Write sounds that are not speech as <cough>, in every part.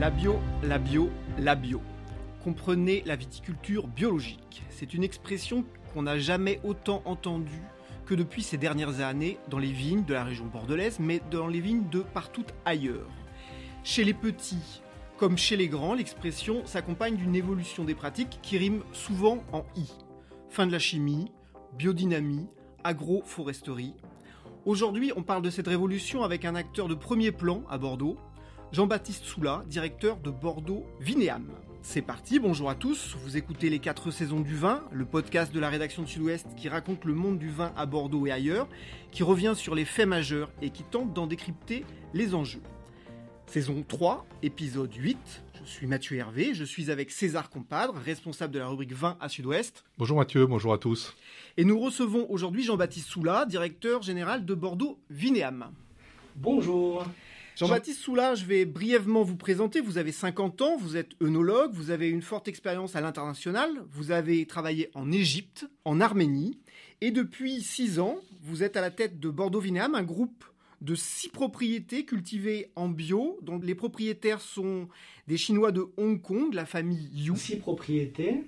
La bio, la bio, la bio. Comprenez la viticulture biologique. C'est une expression qu'on n'a jamais autant entendue que depuis ces dernières années dans les vignes de la région bordelaise, mais dans les vignes de partout ailleurs. Chez les petits, comme chez les grands, l'expression s'accompagne d'une évolution des pratiques qui rime souvent en i. Fin de la chimie, biodynamie, agroforesterie. Aujourd'hui, on parle de cette révolution avec un acteur de premier plan à Bordeaux, Jean-Baptiste Soula, directeur de Bordeaux Vinéam. C'est parti, bonjour à tous, vous écoutez les 4 saisons du vin, le podcast de la rédaction de Sud-Ouest qui raconte le monde du vin à Bordeaux et ailleurs, qui revient sur les faits majeurs et qui tente d'en décrypter les enjeux. Saison 3, épisode 8, je suis Mathieu Hervé, je suis avec César Compadre, responsable de la rubrique vin à Sud-Ouest. Bonjour Mathieu, bonjour à tous. Et nous recevons aujourd'hui Jean-Baptiste Soula, directeur général de Bordeaux Vinéam. Bonjour. Jean-Baptiste Soula, je vais brièvement vous présenter. Vous avez 50 ans, vous êtes œnologue, vous avez une forte expérience à l'international, vous avez travaillé en Égypte, en Arménie, et depuis 6 ans, vous êtes à la tête de Bordeaux Vinéam, un groupe de 6 propriétés cultivées en bio, dont les propriétaires sont des Chinois de Hong Kong, la famille Yu. 6 propriétés,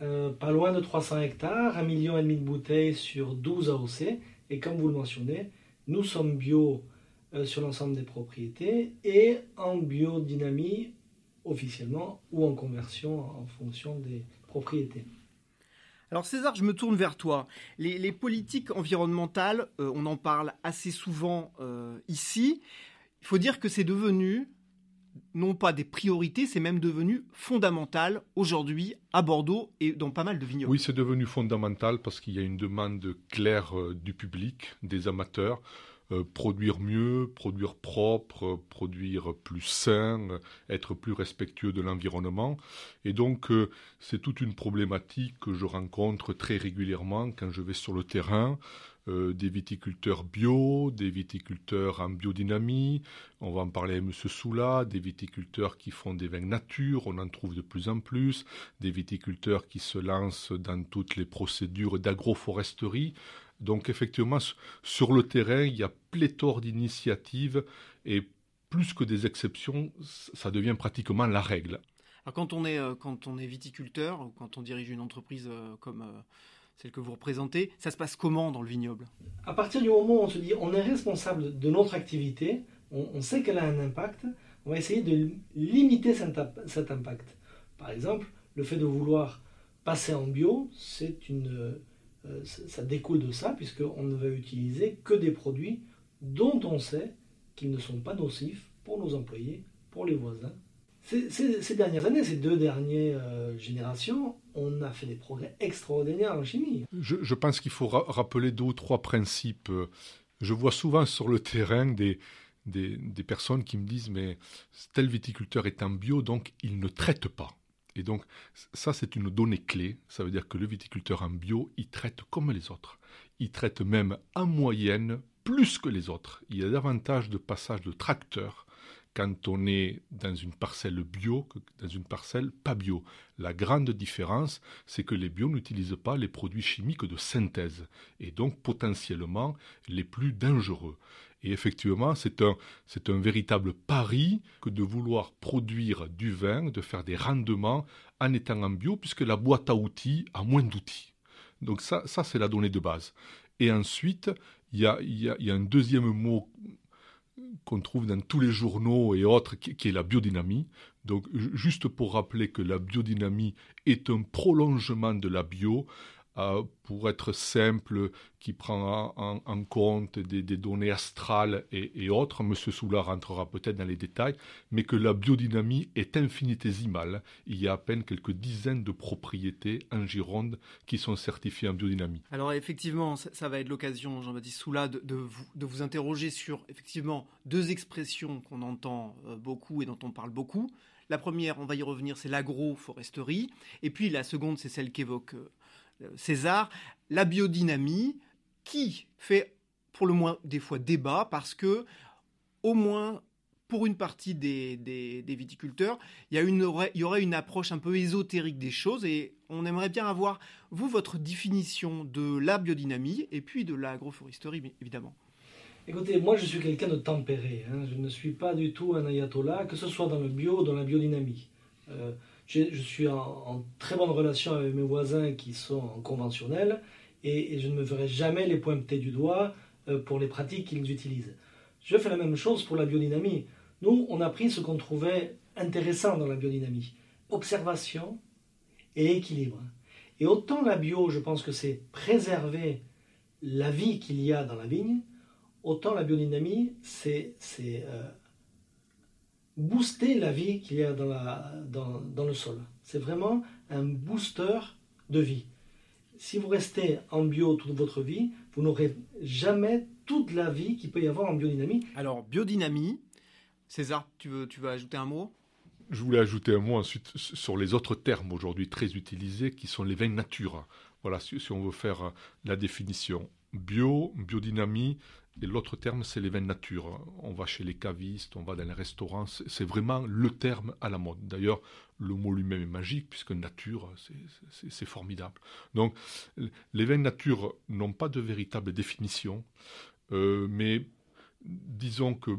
euh, pas loin de 300 hectares, 1,5 million de bouteilles sur 12 AOC, et comme vous le mentionnez, nous sommes bio sur l'ensemble des propriétés et en biodynamie officiellement ou en conversion en fonction des propriétés. Alors César, je me tourne vers toi. Les, politiques environnementales, euh, on en parle assez souvent euh, ici. Il faut dire que c'est devenu non pas des priorités, c'est même devenu fondamental aujourd'hui à Bordeaux et dans pas mal de vignobles. Oui, c'est devenu fondamental parce qu'il y a une demande claire du public, des amateurs. Euh, produire mieux, produire propre, produire plus sain, être plus respectueux de l'environnement. Et donc, euh, c'est toute une problématique que je rencontre très régulièrement quand je vais sur le terrain. Euh, des viticulteurs bio, des viticulteurs en biodynamie, on va en parler à M. Soula, des viticulteurs qui font des vins nature, on en trouve de plus en plus, des viticulteurs qui se lancent dans toutes les procédures d'agroforesterie. Donc effectivement, sur le terrain, il y a pléthore d'initiatives et plus que des exceptions, ça devient pratiquement la règle. Quand on est, euh, quand on est viticulteur ou quand on dirige une entreprise euh, comme celle que vous représentez, ça se passe comment dans le vignoble? À partir du moment où on se dit on est responsable de notre activité, on, sait qu'elle a un impact, on va essayer de limiter cet impact. Par exemple, le fait de vouloir passer en bio, euh, ça découle de ça, puisqu'on ne va utiliser que des produits dont on sait qu'ils ne sont pas nocifs pour nos employés, pour les voisins. Ces, dernières années, ces deux dernières euh, générations, on a fait des progrès extraordinaires en chimie. Je, pense qu'il faut rappeler deux ou trois principes. Je vois souvent sur le terrain des, des, des personnes qui me disent mais tel viticulteur est en bio, donc il ne traite pas. Et donc, ça, c'est une donnée clé. Ça veut dire que le viticulteur en bio, il traite comme les autres. Il traite même en moyenne plus que les autres. Il y a davantage de passages de tracteurs quand on est dans une parcelle bio que dans une parcelle pas bio. La grande différence, c'est que les bio n'utilisent pas les produits chimiques de synthèse et donc potentiellement les plus dangereux. Et effectivement, c'est un, c'est un véritable pari que de vouloir produire du vin, de faire des rendements en étant en bio, puisque la boîte à outils a moins d'outils. Donc ça, ça c'est la donnée de base. Et ensuite, il y a, y, a, y a, un deuxième mot qu'on trouve dans tous les journaux et autres, qui, est la biodynamie. Donc juste pour rappeler que la biodynamie est un prolongement de la bio, pour être simple, qui prend en, compte des, données astrales et, autres. M. Soula rentrera peut-être dans les détails, mais que la biodynamie est infinitésimale. Il y a à peine quelques dizaines de propriétés en Gironde qui sont certifiées en biodynamie. Alors effectivement, ça, va être l'occasion, Jean-Baptiste Soula, de, vous, de, vous, interroger sur effectivement deux expressions qu'on entend euh, beaucoup et dont on parle beaucoup. La première, on va y revenir, c'est l'agroforesterie. Et puis la seconde, c'est celle qu'évoque euh, César, la biodynamie, qui fait pour le moins des fois débat parce que, au moins pour une partie des, viticulteurs, il y, y, aurait une approche un peu ésotérique des choses et on aimerait bien avoir, vous, votre définition de la biodynamie et puis de l'agroforesterie, évidemment. Écoutez, moi je suis quelqu'un de tempéré. Hein. Je ne suis pas du tout un ayatollah, que ce soit dans le bio ou dans la biodynamie. Euh, je suis en, très bonne relation avec mes voisins qui sont conventionnels et, je ne me ferai jamais les pointer du doigt euh, pour les pratiques qu'ils utilisent. Je fais la même chose pour la biodynamie. Nous, on a pris ce qu'on trouvait intéressant dans la biodynamie observation et équilibre. Et autant la bio, je pense que c'est préserver la vie qu'il y a dans la vigne, autant la biodynamie, c'est euh, booster la vie qu'il y a dans, la, dans, dans le sol. C'est vraiment un booster de vie. Si vous restez en bio toute votre vie, vous n'aurez jamais toute la vie qu'il peut y avoir en biodynamie. Alors, biodynamie, César, tu veux, tu veux ajouter un mot? Je voulais ajouter un mot ensuite sur les autres termes aujourd'hui très utilisés qui sont les vins nature. Voilà, si, on veut faire la définition. Bio, biodynamie, et l'autre terme, c'est les vins nature. On va chez les cavistes, on va dans les restaurants, c'est vraiment le terme à la mode. D'ailleurs, le mot lui-même est magique, puisque nature, c'est formidable. Donc, les vins nature n'ont pas de véritable définition, euh, mais disons que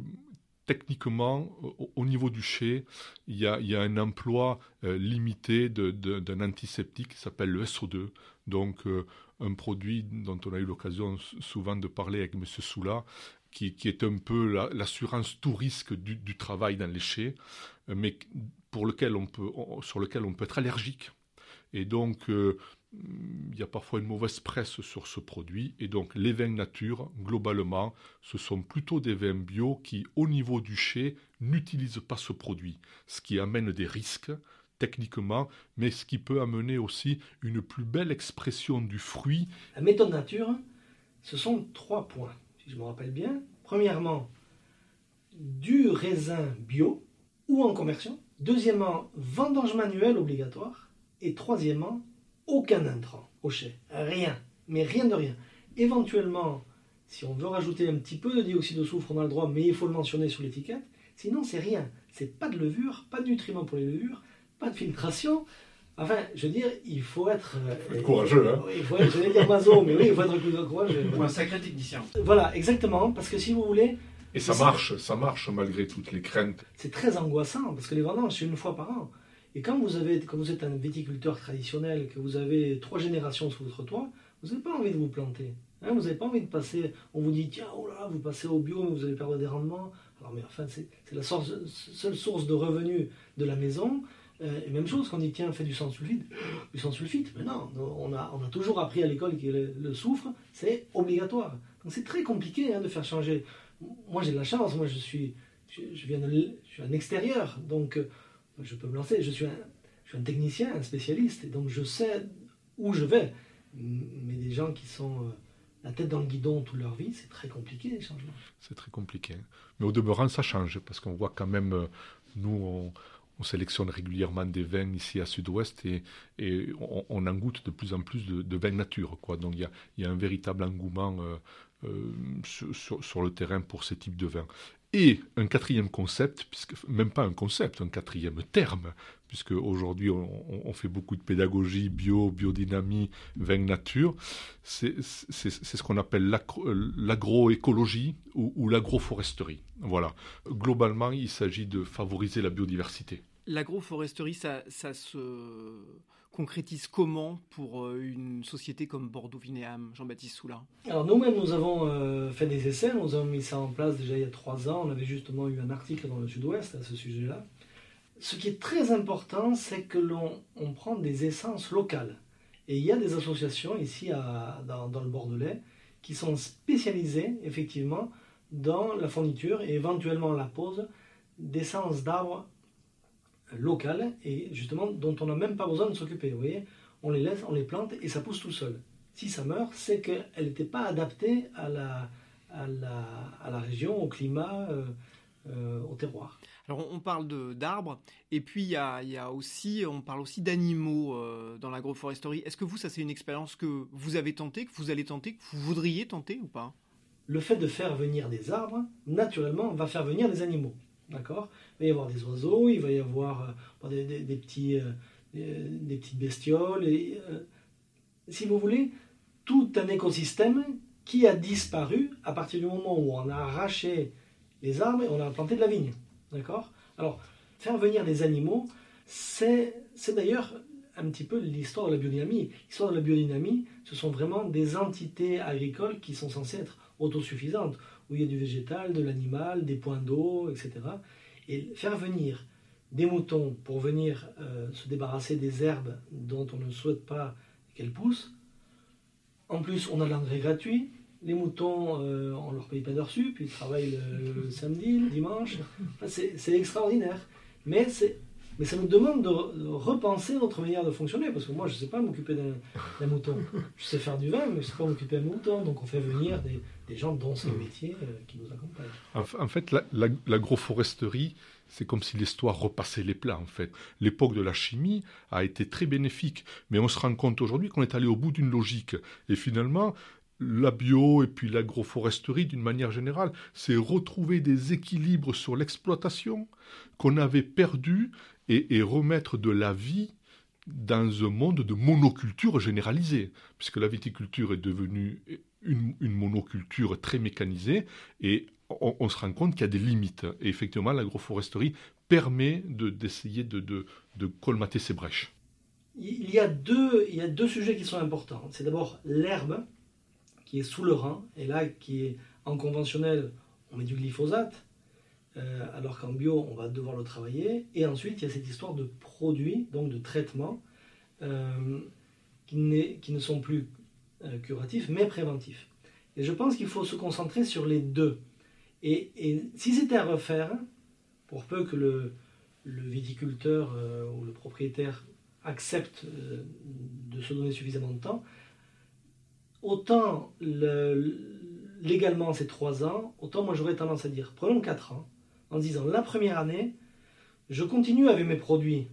techniquement, au, niveau du chai, il y a, un emploi euh, limité d'un antiseptique qui s'appelle le SO2. Donc, euh, un produit dont on a eu l'occasion souvent de parler avec M. Soula, qui, est un peu l'assurance tout risque du, travail dans les chais, euh, mais pour lequel on peut, sur lequel on peut être allergique. Et donc, il y a parfois une mauvaise presse sur ce produit. Et donc, les vins nature, globalement, ce sont plutôt des vins bio qui, au niveau du chai, n'utilisent pas ce produit. Ce qui amène des risques techniquement, mais ce qui peut amener aussi une plus belle expression du fruit. La méthode nature, ce sont trois points, si je me rappelle bien. Premièrement, du raisin bio ou en conversion. Deuxièmement, vendange manuelle obligatoire. Et troisièmement, aucun intrant au chai. Rien. Mais rien de rien. Éventuellement, si on veut rajouter un petit peu de dioxyde de soufre, on a le droit, mais il faut le mentionner sur l'étiquette. Sinon, c'est rien. C'est pas de levure, pas de nutriments pour les levures, pas de filtration. Enfin, je veux dire, il faut être. Euh, courageux, hein Il faut être, je vais dire mazo, mais oui, il faut être courageux. Ou un sacré technicien. Voilà, exactement, parce que si vous voulez. Et ça marche, ça marche malgré toutes les craintes. C'est très angoissant, parce que les vendanges, c'est une fois par an. Et quand vous, avez, quand vous êtes un viticulteur traditionnel, que vous avez trois générations sous votre toit, vous n'avez pas envie de vous planter. Hein, vous n'avez pas envie de passer, on vous dit, tiens, oh là, vous passez au bio, mais vous allez perdre des rendements. Alors, mais enfin, c'est la seule source de revenus de la maison. Euh, et même chose, quand on dit, tiens, fais du sang sulfite, <gasps> du sang sulfite, mais non, on a, on a toujours appris à l'école que le, soufre, c'est obligatoire. Donc c'est très compliqué hein, de faire changer. Moi, j'ai de la chance, moi, je suis, je, viens je suis un extérieur, donc euh, je peux me lancer. Je suis, un, technicien, un spécialiste, et donc je sais où je vais. Mais des gens qui sont euh, la tête dans le guidon toute leur vie, c'est très compliqué les changements. C'est très compliqué. Mais au demeurant, ça change, parce qu'on voit quand même, nous, on, sélectionne régulièrement des vins ici à Sud-Ouest et, on, en goûte de plus en plus de, vins nature. Donc il y a, un véritable engouement euh, sur, sur, le terrain pour ces types de vins. Et un quatrième concept, puisque même pas un concept, un quatrième terme, puisque aujourd'hui on, fait beaucoup de pédagogie bio, biodynamie, vin nature, c'est ce qu'on appelle l'agroécologie ou, ou l'agroforesterie. Voilà. Globalement, il s'agit de favoriser la biodiversité. L'agroforesterie, ça, ça se concrétise comment pour euh, une société comme Bordeaux-Vinéam, Jean-Baptiste Soula Alors nous-mêmes, nous avons euh, fait des essais, nous avons mis ça en place déjà il y a trois ans, on avait justement eu un article dans le Sud-Ouest à ce sujet-là. Ce qui est très important, c'est que l'on on prend des essences locales. Et il y a des associations ici dans, dans, le Bordelais qui sont spécialisées effectivement dans la fourniture et éventuellement la pose d'essences d'arbres locales et justement dont on n'a même pas besoin de s'occuper. Vous voyez, on les laisse, on les plante et ça pousse tout seul. Si ça meurt, c'est qu'elle n'était pas adaptée à la, à la, à la région, au climat, euh, euh, au terroir. Alors on parle d'arbres et puis il y a, y a, aussi, on parle aussi d'animaux euh, dans l'agroforesterie. Est-ce que vous, ça c'est une expérience que vous avez tentée, que vous allez tenter, que vous voudriez tenter ou pas? Le fait de faire venir des arbres, naturellement, va faire venir des animaux. D'accord Il va y avoir des oiseaux, il va y avoir euh, des, petits, euh, des, petites bestioles. Et, euh, si vous voulez, tout un écosystème qui a disparu à partir du moment où on a arraché les arbres et on a planté de la vigne. D'accord Alors, faire venir des animaux, c'est d'ailleurs un petit peu l'histoire de la biodynamie. L'histoire de la biodynamie, ce sont vraiment des entités agricoles qui sont censées être autosuffisantes, où il y a du végétal, de l'animal, des points d'eau, etc. Et faire venir des moutons pour venir euh, se débarrasser des herbes dont on ne souhaite pas qu'elles poussent. En plus, on a l'engrais gratuit. Les moutons, euh, on leur paye pas d'heures sup, ils travaillent le, samedi, le dimanche. c'est extraordinaire. Mais c'est mais ça nous demande de, repenser notre manière de fonctionner, parce que moi, je ne sais pas m'occuper d'un mouton. Je sais faire du vin, mais je ne sais pas m'occuper d'un mouton. Donc on fait venir des, gens dont c'est le métier euh, qui nous accompagnent. En, fait, l'agroforesterie, c'est comme si l'histoire repassait les plats, en fait. L'époque de la chimie a été très bénéfique, mais on se rend compte aujourd'hui qu'on est allé au bout d'une logique. Et finalement, la bio et puis l'agroforesterie, d'une manière générale, c'est retrouver des équilibres sur l'exploitation qu'on avait perdus et, remettre de la vie dans un monde de monoculture généralisée, puisque la viticulture est devenue une, monoculture très mécanisée, et on, se rend compte qu'il y a des limites. Et effectivement, l'agroforesterie permet d'essayer de, de, de, colmater ces brèches. Il y, a deux, il y a deux sujets qui sont importants. C'est d'abord l'herbe, qui est sous le rang, et là, qui est en conventionnel, on met du glyphosate, euh, alors qu'en bio, on va devoir le travailler. Et ensuite, il y a cette histoire de produits, donc de traitements, euh, qui, qui, ne sont plus euh, curatifs, mais préventifs. Et je pense qu'il faut se concentrer sur les deux. Et, et si c'était à refaire, pour peu que le, le viticulteur ou le propriétaire accepte de se donner suffisamment de temps, autant le, légalement c'est 3 ans, autant moi j'aurais tendance à dire prenons 4 ans en disant la première année, je continue avec mes produits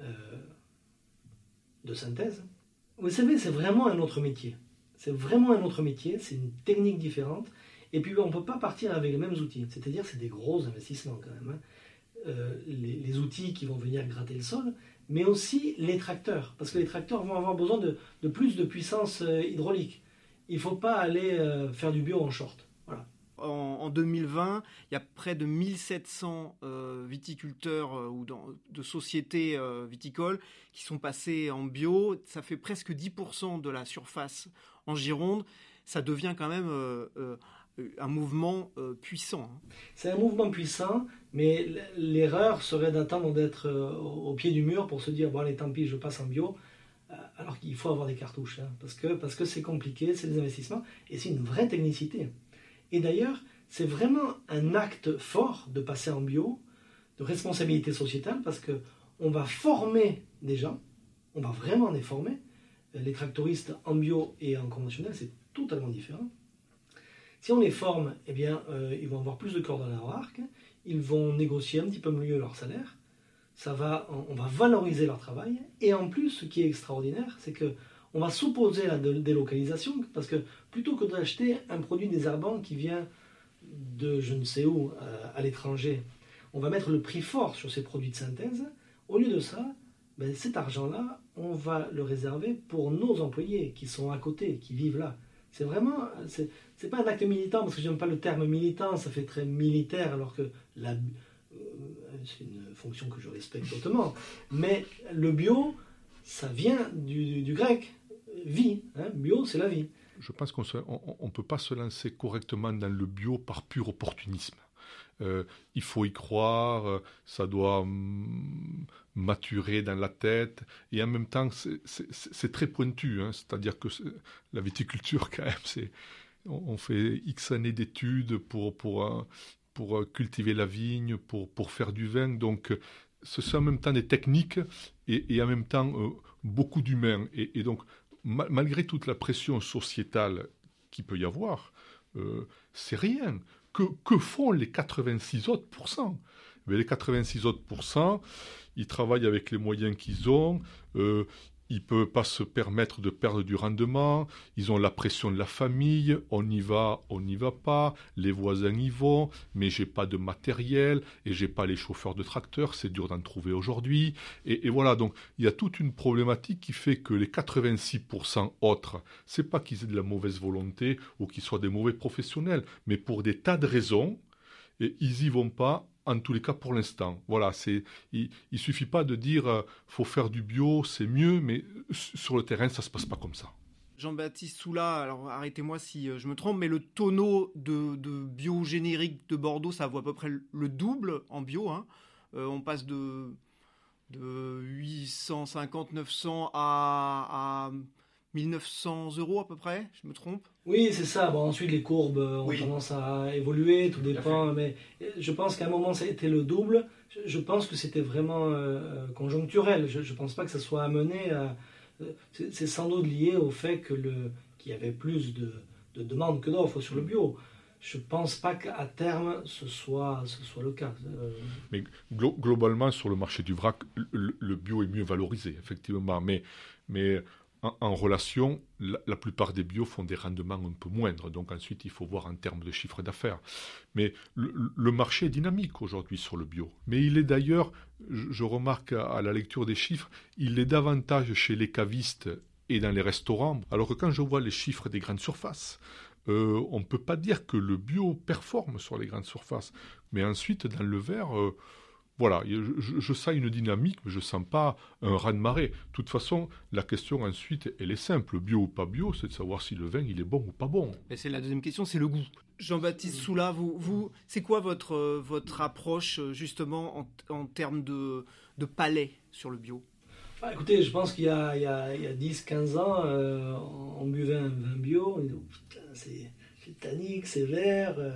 euh, de synthèse. Vous savez, c'est vraiment un autre métier. C'est vraiment un autre métier, c'est une technique différente. Et puis on ne peut pas partir avec les mêmes outils. C'est-à-dire c'est des gros investissements quand même. Hein. Euh, les, outils qui vont venir gratter le sol, mais aussi les tracteurs. Parce que les tracteurs vont avoir besoin de, plus de puissance euh, hydraulique. Il ne faut pas aller faire du bio en short en, 2020, il y a près de 1700 euh, viticulteurs euh, ou de sociétés euh, viticoles qui sont passés en bio. Ça fait presque 10% de la surface en Gironde. Ça devient quand même un mouvement puissant. Hein. C'est un mouvement puissant, mais l'erreur serait d'attendre d'être au pied du mur pour se dire bon allez tant pis je passe en bio alors qu'il faut avoir des cartouches hein, parce que parce que c'est compliqué, c'est des investissements et c'est une vraie technicité. Et d'ailleurs, c'est vraiment un acte fort de passer en bio, de responsabilité sociétale, parce que on va former des gens, on va vraiment les former. Les tractoristes en bio et en conventionnel, c'est totalement différent. Si on les forme, eh euh, ils vont avoir plus de cordes à leur arc, ils vont négocier un petit peu mieux leur salaire, ça va, on va valoriser leur travail, et en plus, ce qui est extraordinaire, c'est que on va s'opposer à la délocalisation parce que plutôt que d'acheter un produit désherbant qui vient de je ne sais où euh, à, l'étranger, on va mettre le prix fort sur ces produits de synthèse. Au lieu de ça, ben, cet argent-là, on va le réserver pour nos employés qui sont à côté, qui vivent là. C'est vraiment, c'est pas un acte militant parce que j'aime pas le terme militant, ça fait très militaire alors que euh, c'est une fonction que je respecte hautement. Mais le bio, ça vient du grec vie. Hein. bio, c'est la vie. Je pense qu'on ne peut pas se lancer correctement dans le bio par pur opportunisme. Euh, il faut y croire, euh, ça doit mm, maturer dans la tête, et en même temps, c'est très pointu. Hein. C'est-à-dire que la viticulture, <laughs> quand même, c'est on fait X années d'études pour, pour, euh, pour cultiver la vigne, pour, pour faire du vin. Donc, ce sont en même temps des techniques et, et en même temps beaucoup d'humains. Et, donc, malgré toute la pression sociétale qu'il peut y avoir, c'est rien. Que, font les 86 autres pourcents Mais Les 86 autres pourcents, ils travaillent avec les moyens qu'ils ont. Euh, ils ne peuvent pas se permettre de perdre du rendement, ils ont la pression de la famille, on y va, on n'y va pas, les voisins y vont, mais j'ai pas de matériel et j'ai pas les chauffeurs de tracteurs, c'est dur d'en trouver aujourd'hui. Et, voilà, donc il y a toute une problématique qui fait que les 86% autres, c'est pas qu'ils aient de la mauvaise volonté ou qu'ils soient des mauvais professionnels, mais pour des tas de raisons, ils y vont pas en tous les cas pour l'instant. Voilà, c'est il, ne suffit pas de dire euh, faut faire du bio, c'est mieux, mais sur le terrain ça se passe pas comme ça. Jean-Baptiste Soula, alors arrêtez-moi si euh, je me trompe, mais le tonneau de, bio générique de Bordeaux, ça vaut à peu près le double en bio. Hein. Euh, on passe de, de 850, 900 à, à 1900 euros à peu près, je me trompe? Oui, c'est ça. Bon, ensuite, les courbes ont tendance à évoluer, tout dépend. Mais je pense qu'à un moment, ça a été le double. Je pense que c'était vraiment euh, conjoncturel. Je ne pense pas que ça soit amené à. Euh, c'est sans doute lié au fait que le qu'il y avait plus de, de demandes que d'offres sur le bio. Je ne pense pas qu'à terme ce soit, ce soit le cas. Euh, mais globalement, sur le marché du vrac, le, le, bio est mieux valorisé, effectivement. Mais, mais en, relation, la, plupart des bio font des rendements un peu moindres. Donc ensuite, il faut voir en termes de chiffre d'affaires. Mais le, marché est dynamique aujourd'hui sur le bio. Mais il est d'ailleurs, je, remarque à, la lecture des chiffres, il est davantage chez les cavistes et dans les restaurants. Alors que quand je vois les chiffres des grandes surfaces, euh, on ne peut pas dire que le bio performe sur les grandes surfaces. Mais ensuite, dans le verre, euh, voilà, je, sens une dynamique, mais je ne sens pas un raz-de-marée. De toute façon, la question ensuite, elle est simple. Bio ou pas bio, c'est de savoir si le vin, il est bon ou pas bon. Et c'est la deuxième question, c'est le goût. Jean-Baptiste Soula, vous, vous c'est quoi votre, votre approche justement en, termes de, de palais sur le bio? Bah, Écoutez, je pense qu'il y a, a, 10-15 ans, euh, on buvait un vin bio, on disait, oh, c'est tannique, c'est vert, euh,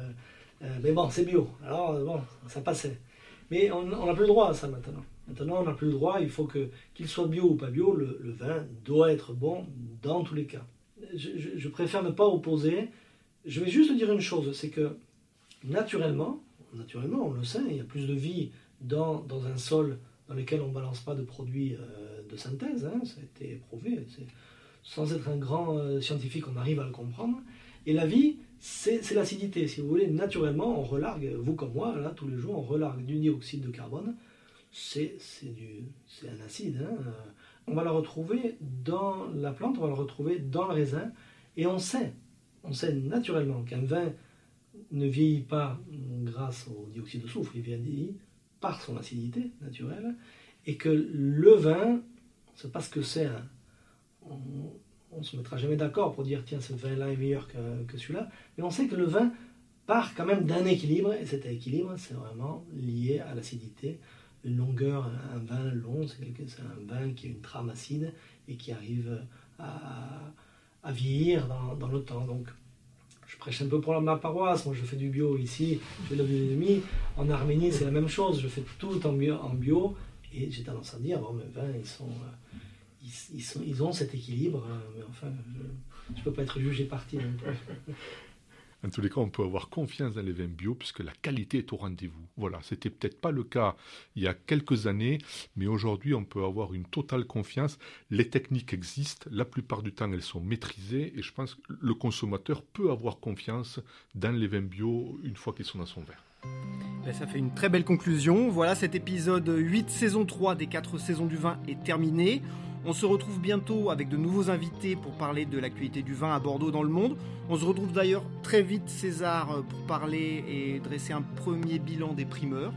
euh, mais bon, c'est bio. Alors, bon, ça passait. Mais on n'a plus le droit à ça maintenant. Maintenant, on n'a plus le droit, il faut que, qu'il soit bio ou pas bio, le, vin doit être bon dans tous les cas. Je, préfère ne pas opposer. Je vais juste dire une chose, c'est que naturellement, naturellement, on le sait, il y a plus de vie dans, dans un sol dans lequel on ne balance pas de produits euh, de synthèse, hein, ça a été prouvé. Sans être un grand euh, scientifique, on arrive à le comprendre. Et la vie, c'est l'acidité. Si vous voulez, naturellement, on relargue, vous comme moi, là, tous les jours, on relargue du dioxyde de carbone. C'est un acide. Hein. On va le retrouver dans la plante, on va le retrouver dans le raisin. Et on sait, on sait naturellement qu'un vin ne vieillit pas grâce au dioxyde de soufre, il vieillit par son acidité naturelle. Et que le vin, c'est pas ce que c'est. Hein on ne se mettra jamais d'accord pour dire tiens ce vin-là est meilleur que, celui-là, mais on sait que le vin part quand même d'un équilibre, et cet équilibre c'est vraiment lié à l'acidité. Une longueur, un vin long, c'est un vin qui a une trame acide et qui arrive à, vieillir dans, le temps. Donc je prêche un peu pour ma paroisse, moi je fais du bio ici, je fais de la biodynamie. En Arménie c'est la même chose, je fais tout en bio, en bio et j'ai tendance à dire, bon mes vins ils sont... Euh, ils, sont, ils, ont cet équilibre, hein, mais enfin, je ne peux pas être jugé parti. En tous les cas, on peut avoir confiance dans les vins bio puisque la qualité est au rendez-vous. Voilà, c'était peut-être pas le cas il y a quelques années, mais aujourd'hui, on peut avoir une totale confiance. Les techniques existent, la plupart du temps, elles sont maîtrisées et je pense que le consommateur peut avoir confiance dans les vins bio une fois qu'ils sont dans son verre. Ben, ça fait une très belle conclusion. Voilà, cet épisode 8, saison 3 des 4 saisons du vin est terminé. On se retrouve bientôt avec de nouveaux invités pour parler de l'actualité du vin à Bordeaux dans le monde. On se retrouve d'ailleurs très vite, César, pour parler et dresser un premier bilan des primeurs.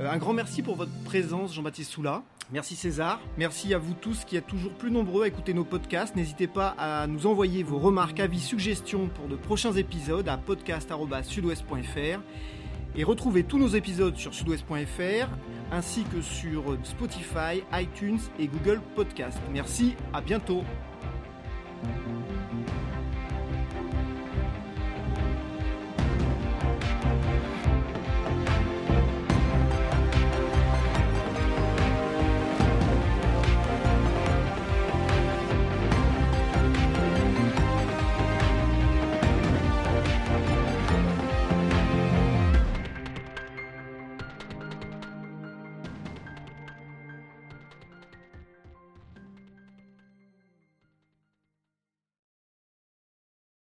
Euh, un grand merci pour votre présence, Jean-Baptiste Soula. Merci César. Merci à vous tous qui êtes toujours plus nombreux à écouter nos podcasts. N'hésitez pas à nous envoyer vos remarques, avis, suggestions pour de prochains épisodes à podcast.sudouest.fr. Et retrouvez tous nos épisodes sur sudouest.fr ainsi que sur Spotify, iTunes et Google Podcast. Merci, à bientôt.